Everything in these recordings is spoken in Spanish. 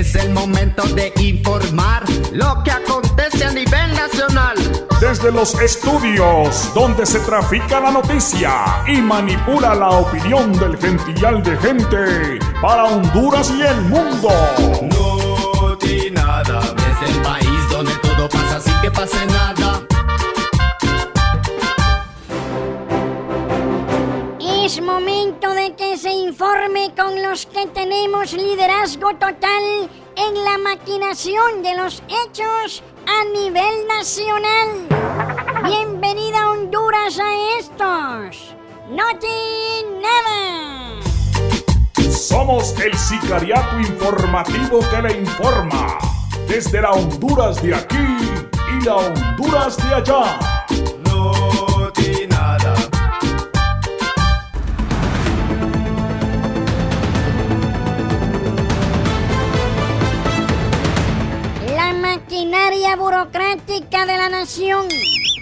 Es el momento de informar lo que acontece a nivel nacional. Desde los estudios donde se trafica la noticia y manipula la opinión del gentillal de gente para Honduras y el mundo. Se informe con los que tenemos liderazgo total en la maquinación de los hechos a nivel nacional. Bienvenida Honduras a estos. No tiene nada. Somos el sicariato informativo que le informa. Desde la Honduras de aquí y la Honduras de allá. Maquinaria burocrática de la nación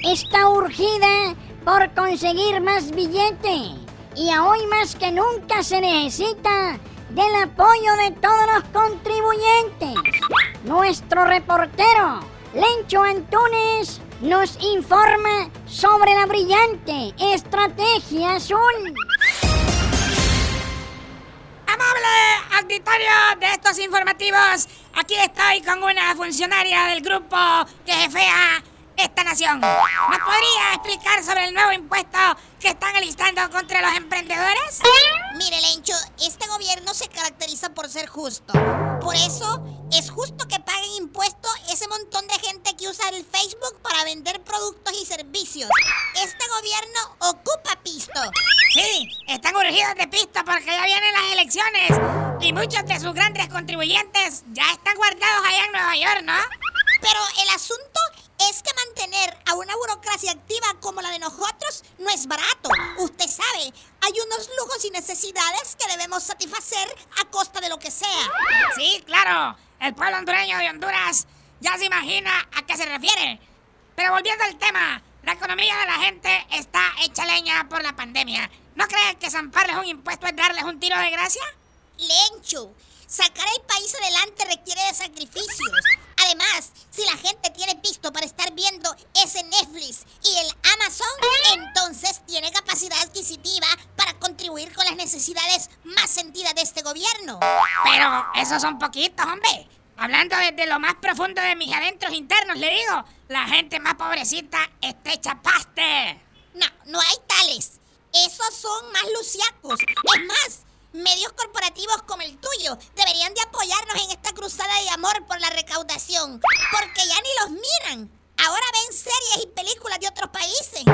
está urgida por conseguir más billete y hoy más que nunca se necesita del apoyo de todos los contribuyentes. Nuestro reportero, Lencho Antunes, nos informa sobre la brillante estrategia azul. Amable auditorio de estos informativos, aquí estoy con una funcionaria del grupo que jefea esta nación. ¿Nos podría explicar sobre el nuevo impuesto que están alistando contra los emprendedores? Mire, Lencho, este gobierno se caracteriza por ser justo. Por eso, es justo que paguen impuestos ese montón de gente que usa el Facebook para vender productos y servicios. Este gobierno ocupa pisto. Sí, están urgidos de pisto porque ya vienen las elecciones y muchos de sus grandes contribuyentes ya están guardados allá en Nueva York, ¿no? Pero el asunto es que mantener a una burocracia activa como la de nosotros no es barato. Usted sabe, hay unos lujos y necesidades que debemos satisfacer a costa de lo que sea. Sí, claro, el pueblo hondureño de Honduras ya se imagina a qué se refiere. Pero volviendo al tema, la economía de la gente está hecha leña por la pandemia. ¿No creen que zamparles un impuesto es darles un tiro de gracia? Lencho, sacar el país adelante requiere de sacrificios. Además, si la gente tiene pisto para estar viendo ese Netflix y el Amazon, entonces tiene capacidad adquisitiva para contribuir con las necesidades más sentidas de este gobierno. Pero esos son poquitos, hombre. Hablando desde lo más profundo de mis adentros internos, le digo, la gente más pobrecita está hecha paste. No, no hay tales. Esos son más luciacos. Es más, medios corporativos como el tuyo deberían de apoyarnos en esta cruzada de amor por la recaudación. Porque ya ni los miran. Ahora ven series y películas de otros países.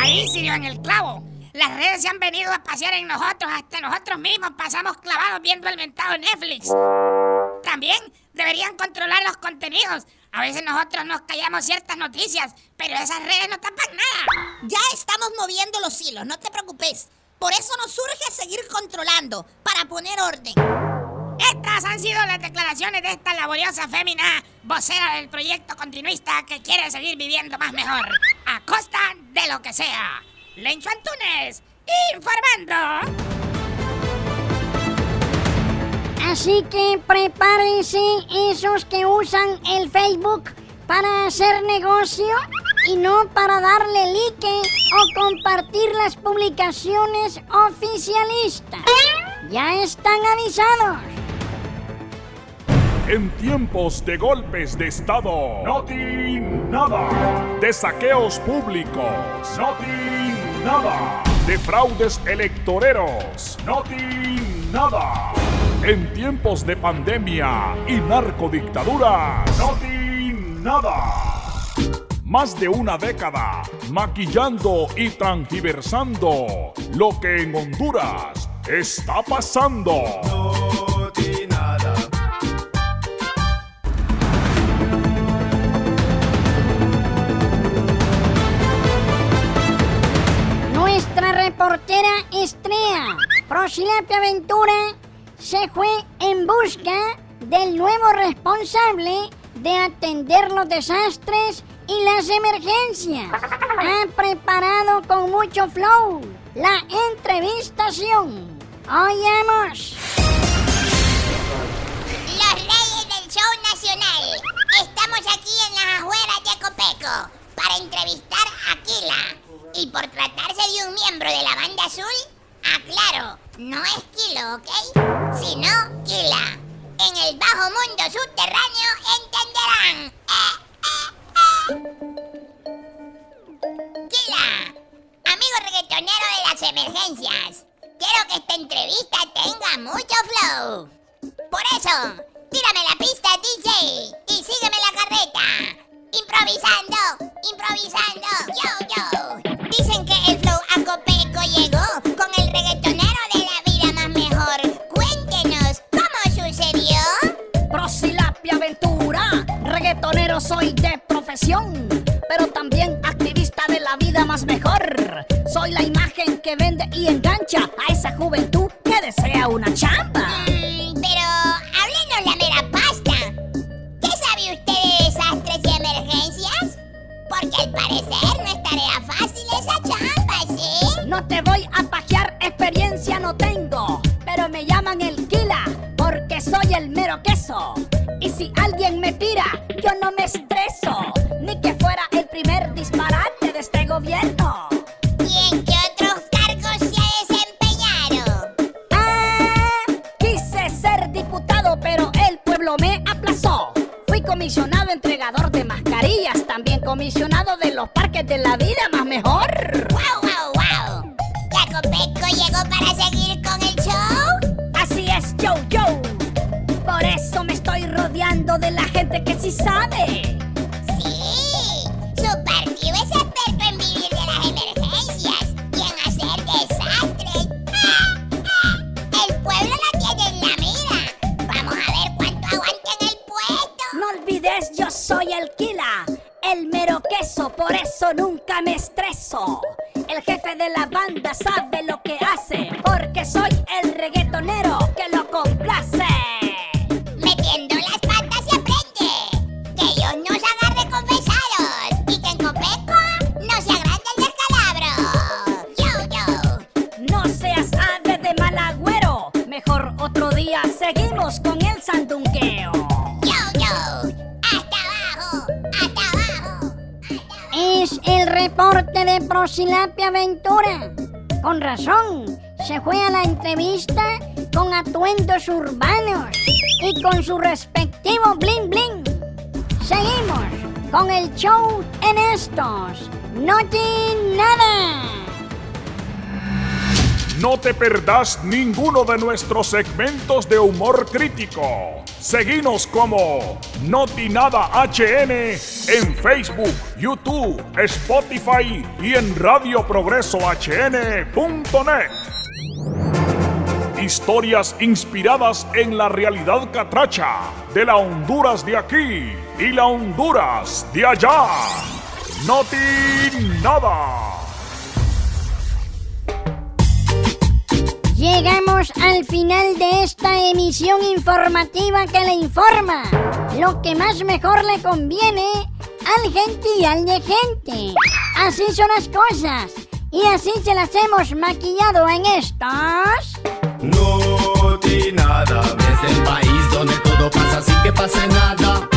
Ahí sí en el clavo. Las redes se han venido a pasear en nosotros, hasta nosotros mismos pasamos clavados viendo el mentado Netflix. También deberían controlar los contenidos. A veces nosotros nos callamos ciertas noticias, pero esas redes no tapan nada. Ya estamos moviendo los hilos, no te preocupes. Por eso nos urge seguir controlando, para poner orden. Estas han sido las declaraciones de esta laboriosa fémina, vocera del proyecto continuista que quiere seguir viviendo más mejor, a costa de lo que sea. Lencho Antunes, informando. Así que prepárense esos que usan el Facebook para hacer negocio y no para darle like o compartir las publicaciones oficialistas. Ya están avisados. En tiempos de golpes de Estado, no ti nada. De saqueos públicos, no ti nada. De fraudes electoreros, no ti nada. En tiempos de pandemia y narcodictadura, no ti nada. Más de una década maquillando y transgiversando lo que en Honduras está pasando. Nuestra reportera Estrella, Prosilapia Aventura, se fue en busca del nuevo responsable de atender los desastres y las emergencias. Ha preparado con mucho flow la entrevistación. Oigamos. Los reyes del show nacional. Estamos aquí en las afueras de Copeco para entrevistar a Kila. Y por tratarse de un miembro de la banda azul, aclaro, no es Kilo, ¿ok? Sino Kila. En el bajo mundo subterráneo entenderán. Eh. Reggaetonero de las emergencias, quiero que esta entrevista tenga mucho flow. Por eso, tírame la pista DJ y sígueme la carreta. Improvisando, improvisando, yo, yo. Dicen que el flow acopeco llegó con el reggaetonero de la vida más mejor. Cuéntenos, ¿cómo sucedió? Prosilapia Aventura, reggaetonero soy de profesión, pero también activista de la vida más mejor. Soy la imagen que vende y engancha a esa juventud que desea una chamba. Mm, pero háblenos la mera pasta. ¿Qué sabe usted de desastres y emergencias? Porque al parecer no es tarea fácil esa chamba, ¿sí? No te voy a pajear, experiencia no tengo, pero me llaman el Kila porque soy el mero queso. Y si alguien me tira, yo no me estreso, ni que fuera el primer disparate de este gobierno. Comisionado entregador de mascarillas, también comisionado de los parques de la vida más mejor. ¡Wow, wow, wow! ¿Yacopeco llegó para seguir con el show? Así es, yo, yo. Por eso me estoy rodeando de la gente que sí sabe. Por eso nunca me estreso. El jefe de la banda sabe lo que hace, porque soy el reggaetonero que lo complace. Metiendo las patas se aprende. Que Dios nos agarre confesados y que en Copeco no se agrande el descalabro. Yo, yo. No seas ave de mal agüero, mejor otro día seguimos con reporte de Prosilapia Aventura. Con razón, se fue a la entrevista con atuendos urbanos y con su respectivo bling bling. Seguimos con el show en estos. No nada. No te perdás ninguno de nuestros segmentos de humor crítico. Seguinos como Noti Nada HN en Facebook, YouTube, Spotify y en radioprogresohn.net. Historias inspiradas en la realidad catracha de la Honduras de aquí y la Honduras de allá. Noti Nada. Llegamos al final de esta emisión informativa que le informa lo que más mejor le conviene al gentillal de gente. Así son las cosas y así se las hemos maquillado en estos. No nada, es el país donde todo pasa sin que pase nada.